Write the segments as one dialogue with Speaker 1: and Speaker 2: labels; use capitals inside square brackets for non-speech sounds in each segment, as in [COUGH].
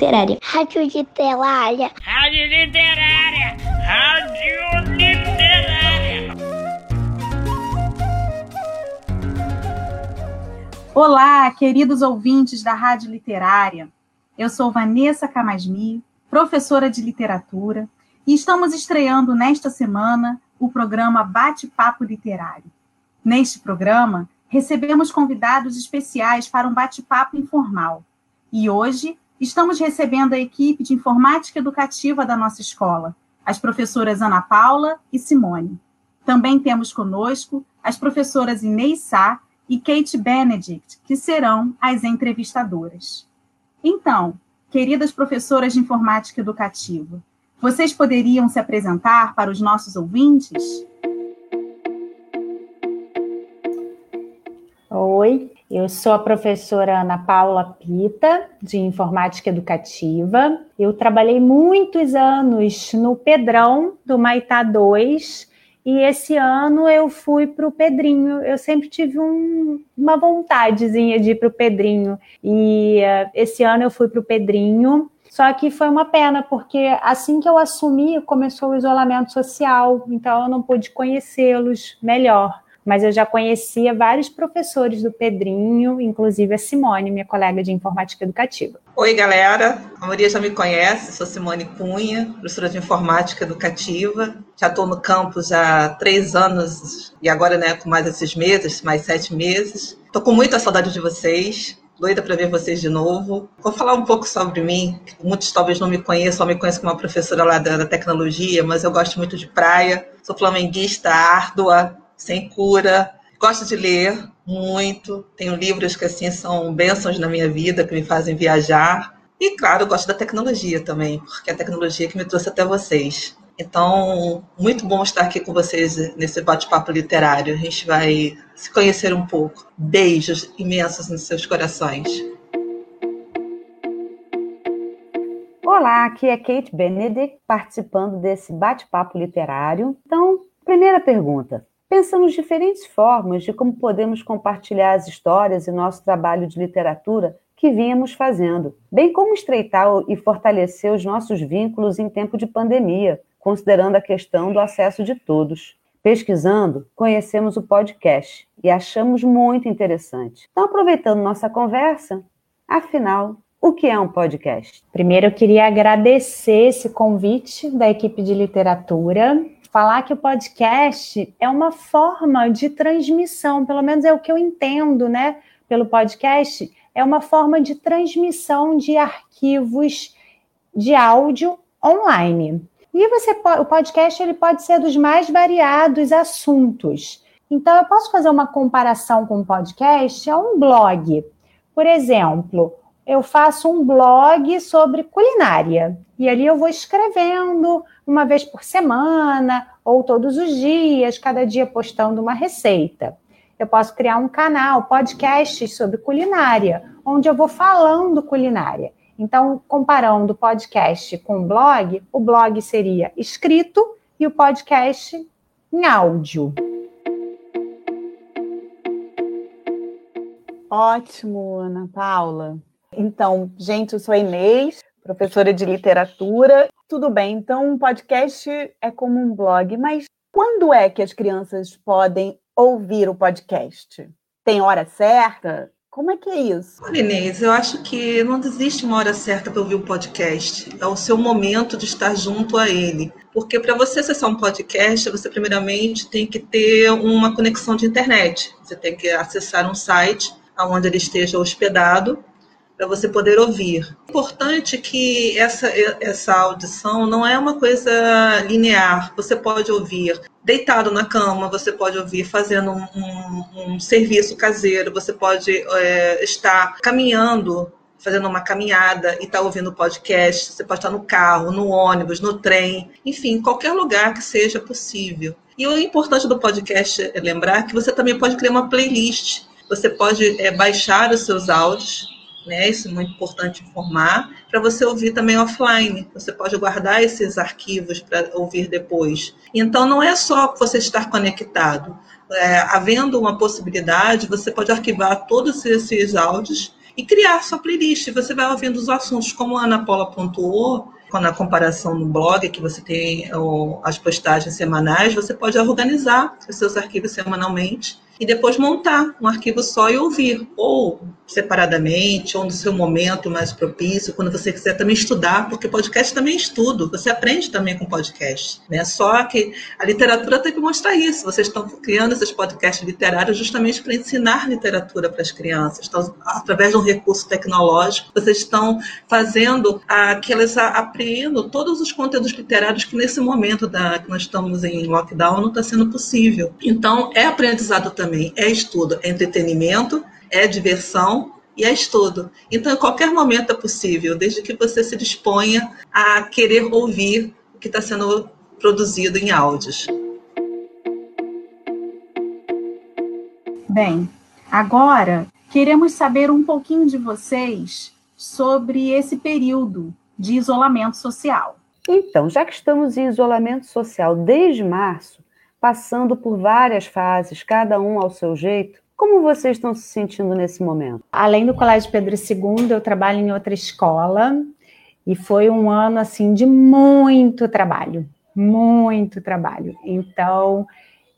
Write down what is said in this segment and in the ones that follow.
Speaker 1: Literária. Rádio Literária.
Speaker 2: Rádio Literária. Rádio Literária.
Speaker 3: Olá, queridos ouvintes da Rádio Literária. Eu sou Vanessa Camasmi, professora de literatura, e estamos estreando nesta semana o programa Bate-Papo Literário. Neste programa, recebemos convidados especiais para um bate-papo informal. E hoje estamos recebendo a equipe de informática educativa da nossa escola, as professoras Ana Paula e Simone. Também temos conosco as professoras Inês Sá e Kate Benedict, que serão as entrevistadoras. Então, queridas professoras de informática educativa, vocês poderiam se apresentar para os nossos ouvintes?
Speaker 4: Oi, eu sou a professora Ana Paula Pita, de Informática Educativa. Eu trabalhei muitos anos no Pedrão do Maitá 2 e esse ano eu fui para o Pedrinho. Eu sempre tive um, uma vontadezinha de ir para o Pedrinho. E uh, esse ano eu fui para o Pedrinho. Só que foi uma pena, porque assim que eu assumi, começou o isolamento social, então eu não pude conhecê-los melhor mas eu já conhecia vários professores do Pedrinho, inclusive a Simone, minha colega de informática educativa.
Speaker 5: Oi, galera. A maioria já me conhece, sou Simone Cunha, professora de informática educativa. Já estou no campus há três anos e agora, né, com mais esses meses, mais sete meses. Estou com muita saudade de vocês doida para ver vocês de novo. Vou falar um pouco sobre mim. Muitos talvez não me conheçam, só me conhecem como uma professora lá da, da, tecnologia, mas eu gosto muito de praia. Sou flamenguista árdua, sem cura. Gosto de ler muito. Tenho livros que assim são bênçãos na minha vida, que me fazem viajar. E claro, gosto da tecnologia também, porque é a tecnologia que me trouxe até vocês. Então, muito bom estar aqui com vocês nesse bate-papo literário. A gente vai se conhecer um pouco. Beijos imensos nos seus corações.
Speaker 4: Olá, aqui é Kate Benedict, participando desse bate-papo literário. Então, primeira pergunta: Pensamos diferentes formas de como podemos compartilhar as histórias e nosso trabalho de literatura que vínhamos fazendo, bem como estreitar e fortalecer os nossos vínculos em tempo de pandemia, considerando a questão do acesso de todos. Pesquisando, conhecemos o podcast e achamos muito interessante. Então, aproveitando nossa conversa, afinal, o que é um podcast? Primeiro, eu queria agradecer esse convite da equipe de literatura falar que o podcast é uma forma de transmissão, pelo menos é o que eu entendo, né, pelo podcast, é uma forma de transmissão de arquivos de áudio online. E você o podcast ele pode ser dos mais variados assuntos. Então eu posso fazer uma comparação com o podcast a um blog. Por exemplo, eu faço um blog sobre culinária. E ali eu vou escrevendo uma vez por semana ou todos os dias, cada dia postando uma receita. Eu posso criar um canal, podcast sobre culinária, onde eu vou falando culinária. Então, comparando podcast com blog, o blog seria escrito e o podcast em áudio.
Speaker 6: Ótimo, Ana Paula. Então, gente, eu sou Inês, professora de literatura. Tudo bem, então um podcast é como um blog, mas quando é que as crianças podem ouvir o podcast? Tem hora certa? Como é que é isso?
Speaker 5: Olha, Inês, eu acho que não existe uma hora certa para ouvir o podcast. É o seu momento de estar junto a ele. Porque para você acessar um podcast, você primeiramente tem que ter uma conexão de internet. Você tem que acessar um site onde ele esteja hospedado para você poder ouvir. É importante que essa, essa audição não é uma coisa linear. Você pode ouvir deitado na cama, você pode ouvir fazendo um, um, um serviço caseiro, você pode é, estar caminhando fazendo uma caminhada e está ouvindo podcast, você pode estar no carro, no ônibus, no trem, enfim, qualquer lugar que seja possível. E o importante do podcast é lembrar que você também pode criar uma playlist. Você pode é, baixar os seus áudios né? Isso é muito importante informar, para você ouvir também offline. Você pode guardar esses arquivos para ouvir depois. Então, não é só você estar conectado. É, havendo uma possibilidade, você pode arquivar todos esses áudios e criar sua playlist. Você vai ouvindo os assuntos, como a Ana Paula pontuou, na comparação no blog, que você tem as postagens semanais, você pode organizar os seus arquivos semanalmente e depois montar um arquivo só e ouvir, ou separadamente, ou no seu momento mais propício, quando você quiser também estudar, porque podcast também é estudo, você aprende também com podcast, né? Só que a literatura tem que mostrar isso. Vocês estão criando esses podcasts literários justamente para ensinar literatura para as crianças. Então, através de um recurso tecnológico, vocês estão fazendo a, que elas apreendam todos os conteúdos literários que nesse momento da, que nós estamos em lockdown não está sendo possível. Então, é aprendizado também também é estudo, é entretenimento, é diversão e é estudo. Então, em qualquer momento é possível, desde que você se disponha a querer ouvir o que está sendo produzido em áudios.
Speaker 3: Bem, agora queremos saber um pouquinho de vocês sobre esse período de isolamento social.
Speaker 7: Então, já que estamos em isolamento social desde março, passando por várias fases, cada um ao seu jeito. Como vocês estão se sentindo nesse momento?
Speaker 4: Além do Colégio Pedro II, eu trabalho em outra escola e foi um ano assim de muito trabalho, muito trabalho. Então,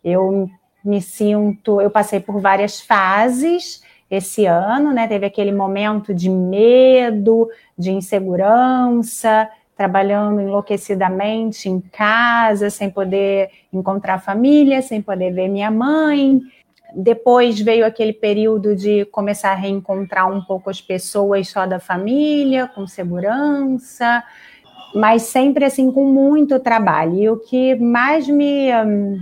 Speaker 4: eu me sinto, eu passei por várias fases esse ano, né? Teve aquele momento de medo, de insegurança, trabalhando enlouquecidamente em casa, sem poder encontrar família, sem poder ver minha mãe. Depois veio aquele período de começar a reencontrar um pouco as pessoas só da família, com segurança, mas sempre assim com muito trabalho. E o que mais me hum,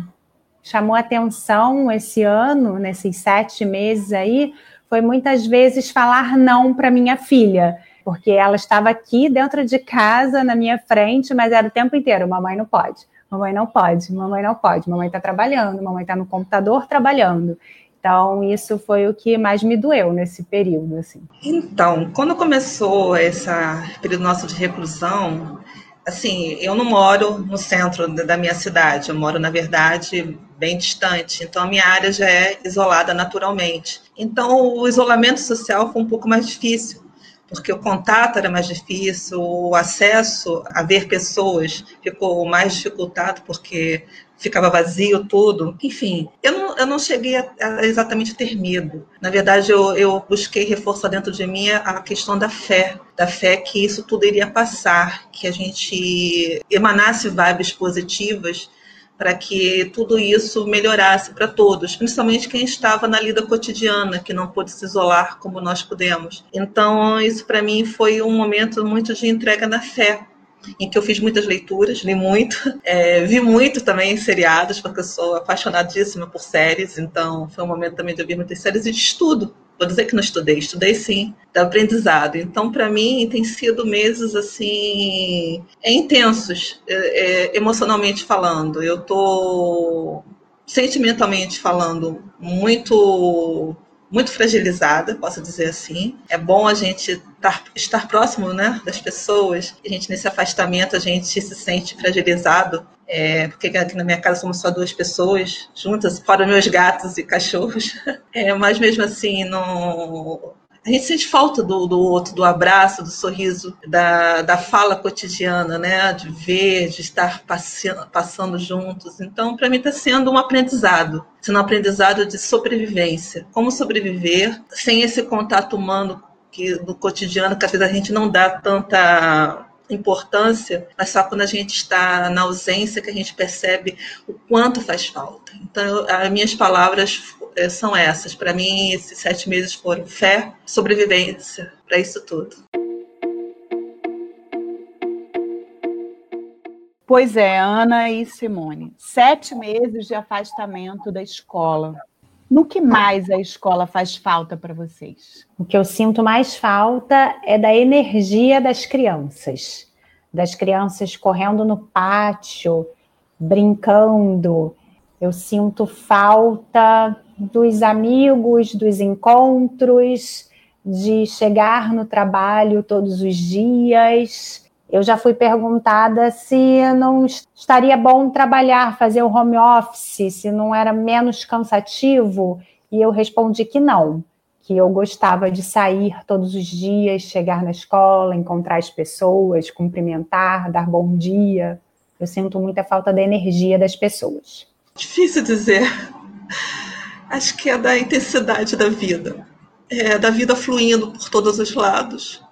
Speaker 4: chamou atenção esse ano, nesses sete meses aí, foi muitas vezes falar não para minha filha porque ela estava aqui dentro de casa, na minha frente, mas era o tempo inteiro: mamãe não pode, mamãe não pode, mamãe não pode, mamãe está trabalhando, mamãe está no computador trabalhando. Então, isso foi o que mais me doeu nesse período. Assim.
Speaker 5: Então, quando começou esse período nosso de reclusão, assim, eu não moro no centro da minha cidade, eu moro, na verdade, bem distante. Então, a minha área já é isolada naturalmente. Então, o isolamento social foi um pouco mais difícil porque o contato era mais difícil, o acesso a ver pessoas ficou mais dificultado, porque ficava vazio tudo. Enfim, eu não, eu não cheguei a, a exatamente ter medo. Na verdade, eu, eu busquei reforçar dentro de mim a questão da fé, da fé que isso tudo iria passar, que a gente emanasse vibes positivas para que tudo isso melhorasse para todos, principalmente quem estava na lida cotidiana, que não pôde se isolar como nós pudemos. Então, isso para mim foi um momento muito de entrega na fé, em que eu fiz muitas leituras, li muito, [LAUGHS] é, vi muito também seriados, porque eu sou apaixonadíssima por séries, então foi um momento também de ouvir muitas séries e de estudo vou dizer que não estudei, estudei sim, da aprendizado. Então, para mim, tem sido meses assim intensos, é, é, emocionalmente falando. Eu tô sentimentalmente falando muito muito fragilizada, posso dizer assim. É bom a gente estar, estar próximo né, das pessoas. A gente, nesse afastamento, a gente se sente fragilizado. É, porque aqui na minha casa somos só duas pessoas juntas, fora meus gatos e cachorros. [LAUGHS] É, mas mesmo assim, não, a gente sente falta do, do outro, do abraço, do sorriso, da, da fala cotidiana, né? De ver, de estar passeando, passando juntos. Então, para mim, está sendo um aprendizado, sendo um aprendizado de sobrevivência. Como sobreviver sem esse contato humano que no cotidiano, que às vezes a gente não dá tanta importância, mas só quando a gente está na ausência que a gente percebe o quanto faz falta. Então, as minhas palavras é, são essas. Para mim, esses sete meses foram fé, sobrevivência, para isso tudo.
Speaker 6: Pois é, Ana e Simone. Sete meses de afastamento da escola. No que mais a escola faz falta para vocês?
Speaker 4: O que eu sinto mais falta é da energia das crianças. Das crianças correndo no pátio, brincando. Eu sinto falta dos amigos, dos encontros, de chegar no trabalho todos os dias. Eu já fui perguntada se não estaria bom trabalhar, fazer o home office, se não era menos cansativo, e eu respondi que não, que eu gostava de sair todos os dias, chegar na escola, encontrar as pessoas, cumprimentar, dar bom dia. Eu sinto muita falta da energia das pessoas.
Speaker 5: Difícil dizer. Acho que é da intensidade da vida. É da vida fluindo por todos os lados.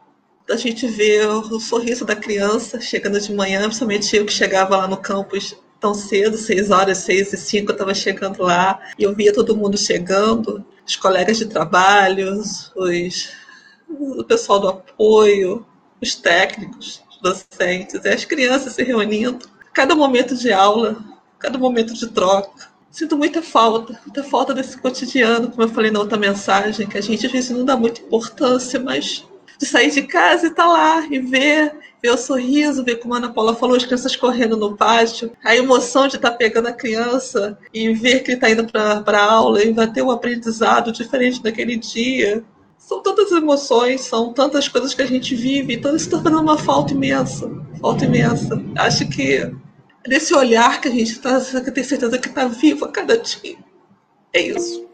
Speaker 5: Da gente ver o sorriso da criança chegando de manhã, principalmente eu que chegava lá no campus tão cedo, seis horas, seis e cinco, eu estava chegando lá e eu via todo mundo chegando, os colegas de trabalho, os, o pessoal do apoio, os técnicos, os docentes, e as crianças se reunindo. Cada momento de aula, cada momento de troca. Sinto muita falta, muita falta desse cotidiano, como eu falei na outra mensagem, que a gente às vezes não dá muita importância, mas de sair de casa e tá lá e ver ver o sorriso, ver como a Ana Paula falou, as crianças correndo no pátio, a emoção de estar tá pegando a criança e ver que ele está indo para aula e vai ter um aprendizado diferente daquele dia. São tantas emoções, são tantas coisas que a gente vive, então isso está fazendo uma falta imensa, falta imensa. Acho que nesse olhar que a gente está, que tem certeza que está vivo a cada dia. É isso.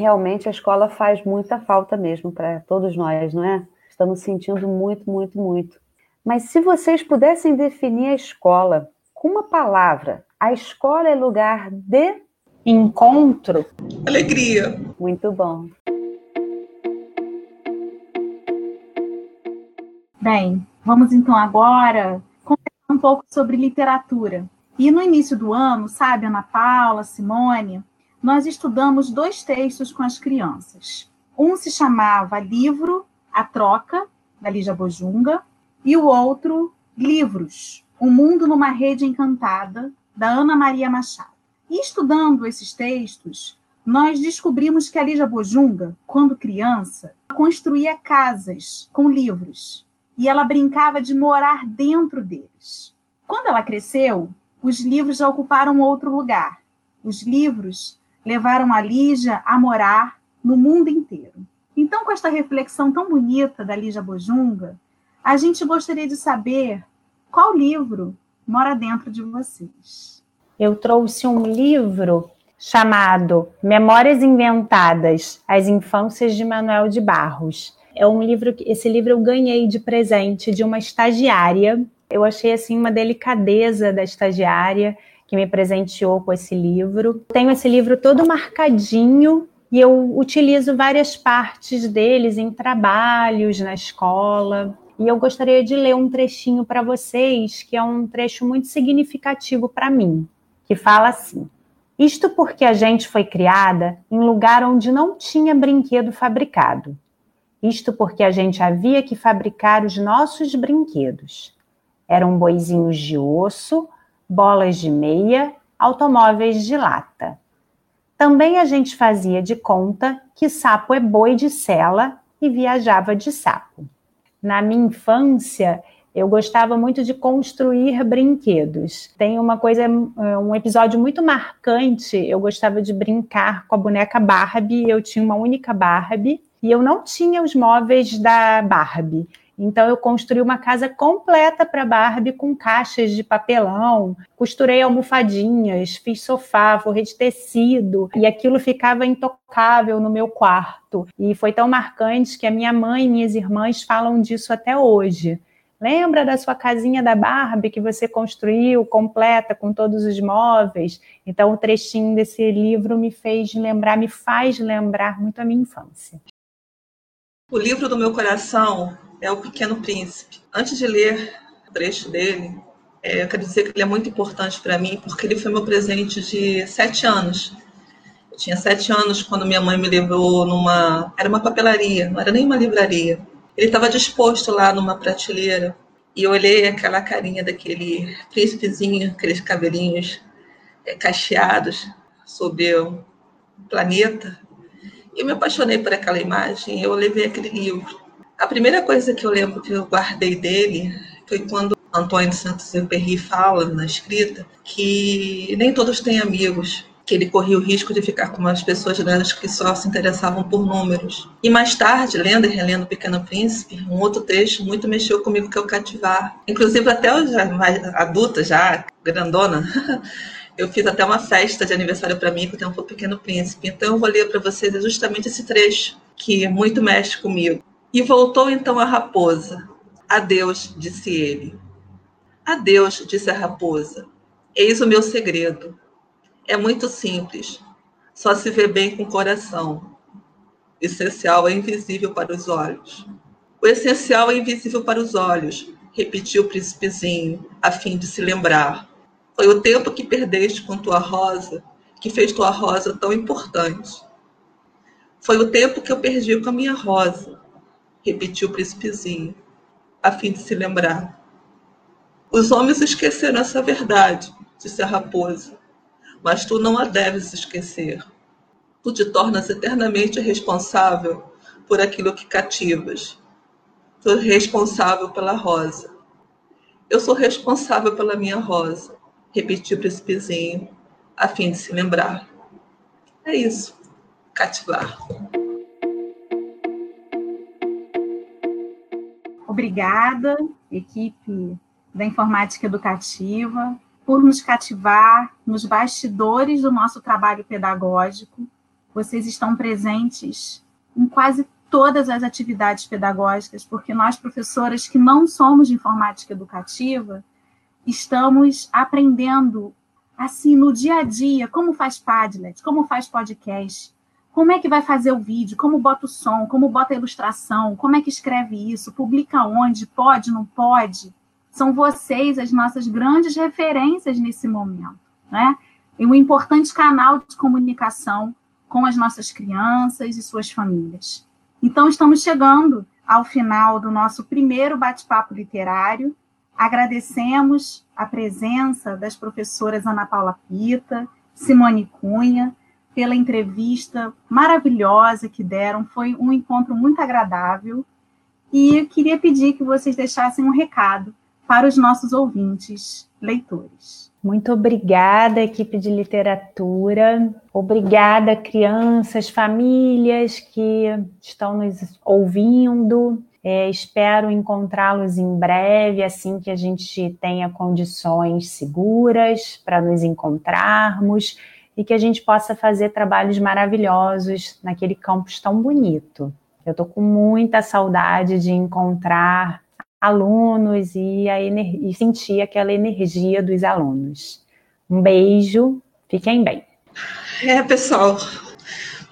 Speaker 7: Realmente a escola faz muita falta mesmo para todos nós, não é? Estamos sentindo muito, muito, muito. Mas se vocês pudessem definir a escola com uma palavra, a escola é lugar de
Speaker 4: encontro,
Speaker 5: alegria.
Speaker 7: Muito bom.
Speaker 3: Bem, vamos então agora conversar um pouco sobre literatura. E no início do ano, sabe, Ana Paula, Simone, nós estudamos dois textos com as crianças. Um se chamava Livro A Troca, da Lígia Bojunga, e o outro Livros, O Mundo numa Rede Encantada, da Ana Maria Machado. E estudando esses textos, nós descobrimos que a Lígia Bojunga, quando criança, construía casas com livros e ela brincava de morar dentro deles. Quando ela cresceu, os livros já ocuparam outro lugar. Os livros levaram a Lígia a morar no mundo inteiro. Então, com esta reflexão tão bonita da Lígia Bojunga, a gente gostaria de saber qual livro mora dentro de vocês.
Speaker 4: Eu trouxe um livro chamado Memórias Inventadas: As Infâncias de Manuel de Barros. É um livro que esse livro eu ganhei de presente de uma estagiária. Eu achei assim uma delicadeza da estagiária que me presenteou com esse livro. Tenho esse livro todo marcadinho e eu utilizo várias partes deles em trabalhos na escola. E eu gostaria de ler um trechinho para vocês, que é um trecho muito significativo para mim, que fala assim: Isto porque a gente foi criada em lugar onde não tinha brinquedo fabricado. Isto porque a gente havia que fabricar os nossos brinquedos. Eram boizinhos de osso, bolas de meia, automóveis de lata. Também a gente fazia de conta que sapo é boi de sela e viajava de sapo. Na minha infância, eu gostava muito de construir brinquedos. Tem uma coisa, um episódio muito marcante. Eu gostava de brincar com a boneca Barbie. Eu tinha uma única Barbie e eu não tinha os móveis da Barbie. Então eu construí uma casa completa para Barbie com caixas de papelão, costurei almofadinhas, fiz sofá, forrei de tecido e aquilo ficava intocável no meu quarto. E foi tão marcante que a minha mãe e minhas irmãs falam disso até hoje. Lembra da sua casinha da Barbie que você construiu, completa, com todos os móveis? Então, o trechinho desse livro me fez lembrar, me faz lembrar muito a minha infância.
Speaker 5: O livro do meu coração é O Pequeno Príncipe. Antes de ler o trecho dele, é, eu quero dizer que ele é muito importante para mim, porque ele foi meu presente de sete anos. Eu tinha sete anos quando minha mãe me levou numa. Era uma papelaria, não era nem uma livraria. Ele estava disposto lá numa prateleira e eu olhei aquela carinha daquele príncipezinho, aqueles cabelinhos é, cacheados sobre o planeta. E eu me apaixonei por aquela imagem. Eu levei aquele livro. A primeira coisa que eu lembro que eu guardei dele foi quando Antônio Santos-Exupéry fala na escrita que nem todos têm amigos, que ele corria o risco de ficar com umas pessoas grandes que só se interessavam por números. E mais tarde, lendo e relendo Pequeno Príncipe, um outro trecho muito mexeu comigo que é o cativar. Inclusive até eu já mais adulta, já grandona, [LAUGHS] Eu fiz até uma festa de aniversário para mim com o tempo Pequeno Príncipe. Então eu vou ler para vocês justamente esse trecho que muito mexe comigo. E voltou então a raposa. Adeus, disse ele. Adeus, disse a raposa. Eis o meu segredo. É muito simples. Só se vê bem com o coração. O essencial é invisível para os olhos. O essencial é invisível para os olhos, repetiu o príncipezinho, a fim de se lembrar. Foi o tempo que perdeste com tua rosa que fez tua rosa tão importante. Foi o tempo que eu perdi com a minha rosa, repetiu o príncipezinho, a fim de se lembrar. Os homens esqueceram essa verdade, disse a raposa, mas tu não a deves esquecer. Tu te tornas eternamente responsável por aquilo que cativas. Tu és responsável pela rosa. Eu sou responsável pela minha rosa repetiu o príncipezinho, a fim de se lembrar. É isso, cativar.
Speaker 3: Obrigada, equipe da Informática Educativa, por nos cativar nos bastidores do nosso trabalho pedagógico. Vocês estão presentes em quase todas as atividades pedagógicas, porque nós, professoras que não somos de informática educativa, estamos aprendendo assim no dia a dia como faz Padlet, como faz podcast, como é que vai fazer o vídeo, como bota o som, como bota a ilustração, como é que escreve isso, publica onde, pode, não pode. São vocês as nossas grandes referências nesse momento, né? E um importante canal de comunicação com as nossas crianças e suas famílias. Então, estamos chegando ao final do nosso primeiro bate-papo literário. Agradecemos a presença das professoras Ana Paula Pita, Simone Cunha, pela entrevista maravilhosa que deram. Foi um encontro muito agradável. E eu queria pedir que vocês deixassem um recado para os nossos ouvintes, leitores.
Speaker 4: Muito obrigada, equipe de literatura. Obrigada, crianças, famílias que estão nos ouvindo. É, espero encontrá-los em breve, assim que a gente tenha condições seguras para nos encontrarmos e que a gente possa fazer trabalhos maravilhosos naquele campus tão bonito. Eu estou com muita saudade de encontrar alunos e, a e sentir aquela energia dos alunos. Um beijo, fiquem bem.
Speaker 5: É, pessoal,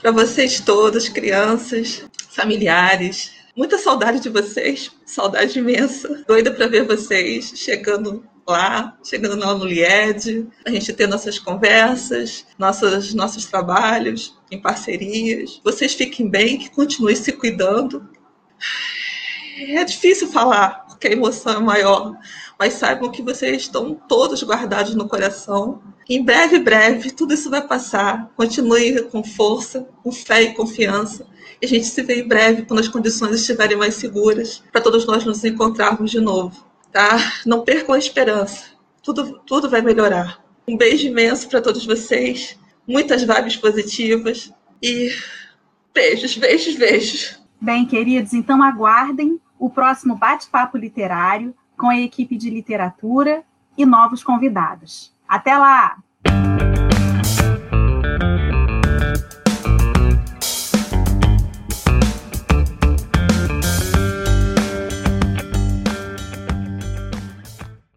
Speaker 5: para vocês todos, crianças, familiares, Muita saudade de vocês, saudade imensa. Doida para ver vocês chegando lá, chegando lá no LIED, a gente ter nossas conversas, nossos, nossos trabalhos em parcerias. Vocês fiquem bem, que continuem se cuidando. É difícil falar, porque a emoção é maior, mas saibam que vocês estão todos guardados no coração. Em breve, breve, tudo isso vai passar. Continue com força, com fé e confiança e a gente se vê em breve, quando as condições estiverem mais seguras, para todos nós nos encontrarmos de novo. Tá? Não percam a esperança. Tudo, tudo vai melhorar. Um beijo imenso para todos vocês. Muitas vibes positivas. E beijos, beijos, beijos.
Speaker 3: Bem, queridos, então aguardem o próximo bate-papo literário com a equipe de literatura e novos convidados. Até lá!